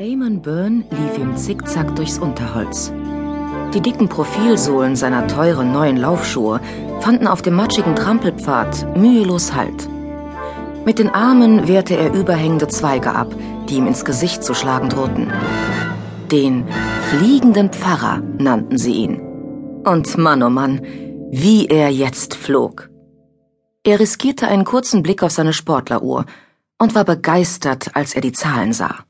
Eamon Byrne lief im Zickzack durchs Unterholz. Die dicken Profilsohlen seiner teuren neuen Laufschuhe fanden auf dem matschigen Trampelpfad mühelos Halt. Mit den Armen wehrte er überhängende Zweige ab, die ihm ins Gesicht zu schlagen drohten. Den fliegenden Pfarrer nannten sie ihn. Und Mann, oh Mann, wie er jetzt flog. Er riskierte einen kurzen Blick auf seine Sportleruhr und war begeistert, als er die Zahlen sah.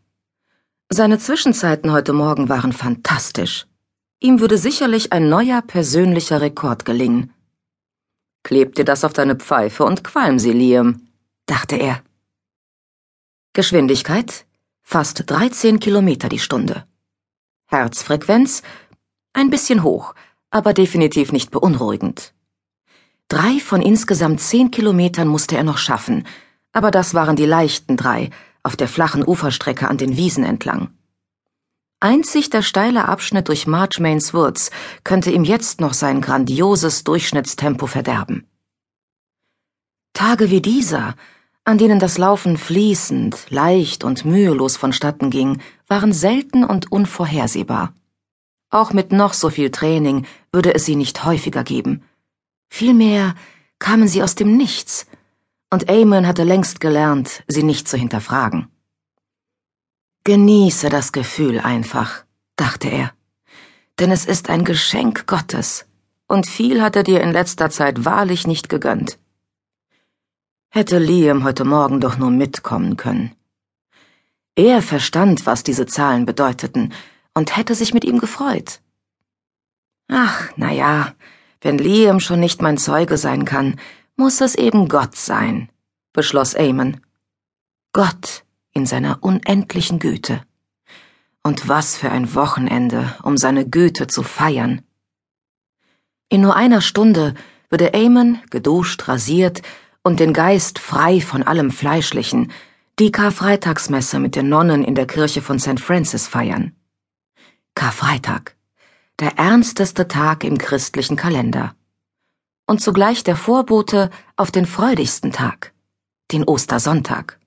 Seine Zwischenzeiten heute Morgen waren fantastisch. Ihm würde sicherlich ein neuer persönlicher Rekord gelingen. Kleb dir das auf deine Pfeife und qualm sie, Liam, dachte er. Geschwindigkeit fast 13 Kilometer die Stunde. Herzfrequenz ein bisschen hoch, aber definitiv nicht beunruhigend. Drei von insgesamt zehn Kilometern musste er noch schaffen, aber das waren die leichten drei, auf der flachen Uferstrecke an den Wiesen entlang. Einzig der steile Abschnitt durch Marchmains Woods könnte ihm jetzt noch sein grandioses Durchschnittstempo verderben. Tage wie dieser, an denen das Laufen fließend, leicht und mühelos vonstatten ging, waren selten und unvorhersehbar. Auch mit noch so viel Training würde es sie nicht häufiger geben. Vielmehr kamen sie aus dem Nichts, und Eamon hatte längst gelernt, sie nicht zu hinterfragen. Genieße das Gefühl einfach, dachte er, denn es ist ein Geschenk Gottes, und viel hat er dir in letzter Zeit wahrlich nicht gegönnt. Hätte Liam heute Morgen doch nur mitkommen können. Er verstand, was diese Zahlen bedeuteten, und hätte sich mit ihm gefreut. Ach, na ja, wenn Liam schon nicht mein Zeuge sein kann, muss es eben Gott sein, beschloss Eamon. Gott in seiner unendlichen Güte. Und was für ein Wochenende, um seine Güte zu feiern. In nur einer Stunde würde Eamon, geduscht, rasiert und den Geist frei von allem Fleischlichen, die Karfreitagsmesse mit den Nonnen in der Kirche von St. Francis feiern. Karfreitag, der ernsteste Tag im christlichen Kalender und zugleich der Vorbote auf den freudigsten Tag, den Ostersonntag.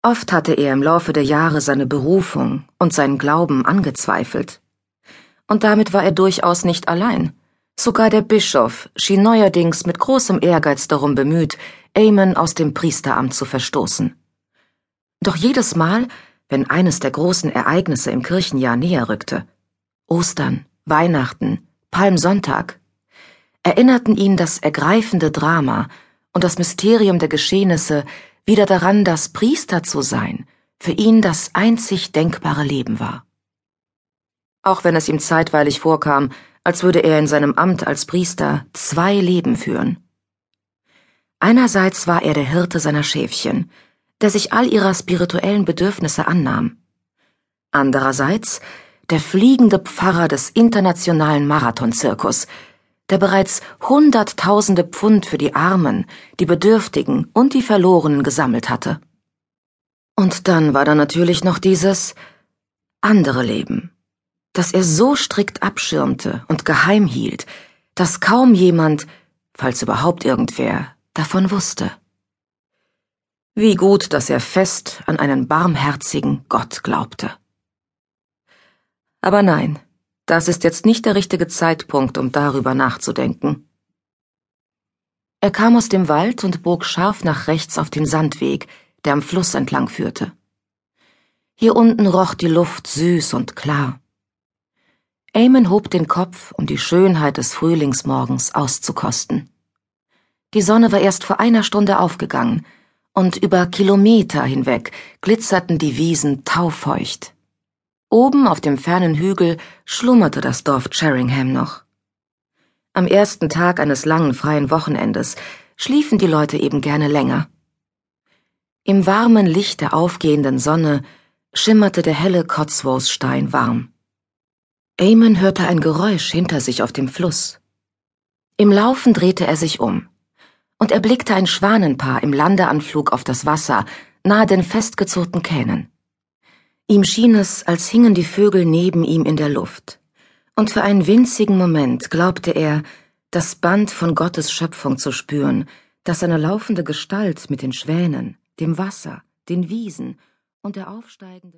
Oft hatte er im Laufe der Jahre seine Berufung und seinen Glauben angezweifelt. Und damit war er durchaus nicht allein. Sogar der Bischof schien neuerdings mit großem Ehrgeiz darum bemüht, Amen aus dem Priesteramt zu verstoßen. Doch jedes Mal, wenn eines der großen Ereignisse im Kirchenjahr näher rückte, Ostern, Weihnachten, Palmsonntag, erinnerten ihn das ergreifende Drama und das Mysterium der Geschehnisse wieder daran, dass Priester zu sein für ihn das einzig denkbare Leben war. Auch wenn es ihm zeitweilig vorkam, als würde er in seinem Amt als Priester zwei Leben führen. Einerseits war er der Hirte seiner Schäfchen, der sich all ihrer spirituellen Bedürfnisse annahm. Andererseits der fliegende Pfarrer des internationalen Marathonzirkus, der bereits Hunderttausende Pfund für die Armen, die Bedürftigen und die Verlorenen gesammelt hatte. Und dann war da natürlich noch dieses andere Leben, das er so strikt abschirmte und geheim hielt, dass kaum jemand, falls überhaupt irgendwer, davon wusste. Wie gut, dass er fest an einen barmherzigen Gott glaubte. Aber nein, das ist jetzt nicht der richtige Zeitpunkt, um darüber nachzudenken. Er kam aus dem Wald und bog scharf nach rechts auf den Sandweg, der am Fluss entlang führte. Hier unten roch die Luft süß und klar. Eamon hob den Kopf, um die Schönheit des Frühlingsmorgens auszukosten. Die Sonne war erst vor einer Stunde aufgegangen, und über Kilometer hinweg glitzerten die Wiesen taufeucht. Oben auf dem fernen Hügel schlummerte das Dorf Sheringham noch. Am ersten Tag eines langen freien Wochenendes schliefen die Leute eben gerne länger. Im warmen Licht der aufgehenden Sonne schimmerte der helle Cotswoldstein warm. Eamon hörte ein Geräusch hinter sich auf dem Fluss. Im Laufen drehte er sich um und erblickte ein Schwanenpaar im Landeanflug auf das Wasser nahe den festgezurrten Kähnen. Ihm schien es, als hingen die Vögel neben ihm in der Luft, und für einen winzigen Moment glaubte er, das Band von Gottes Schöpfung zu spüren, das seine laufende Gestalt mit den Schwänen, dem Wasser, den Wiesen und der aufsteigenden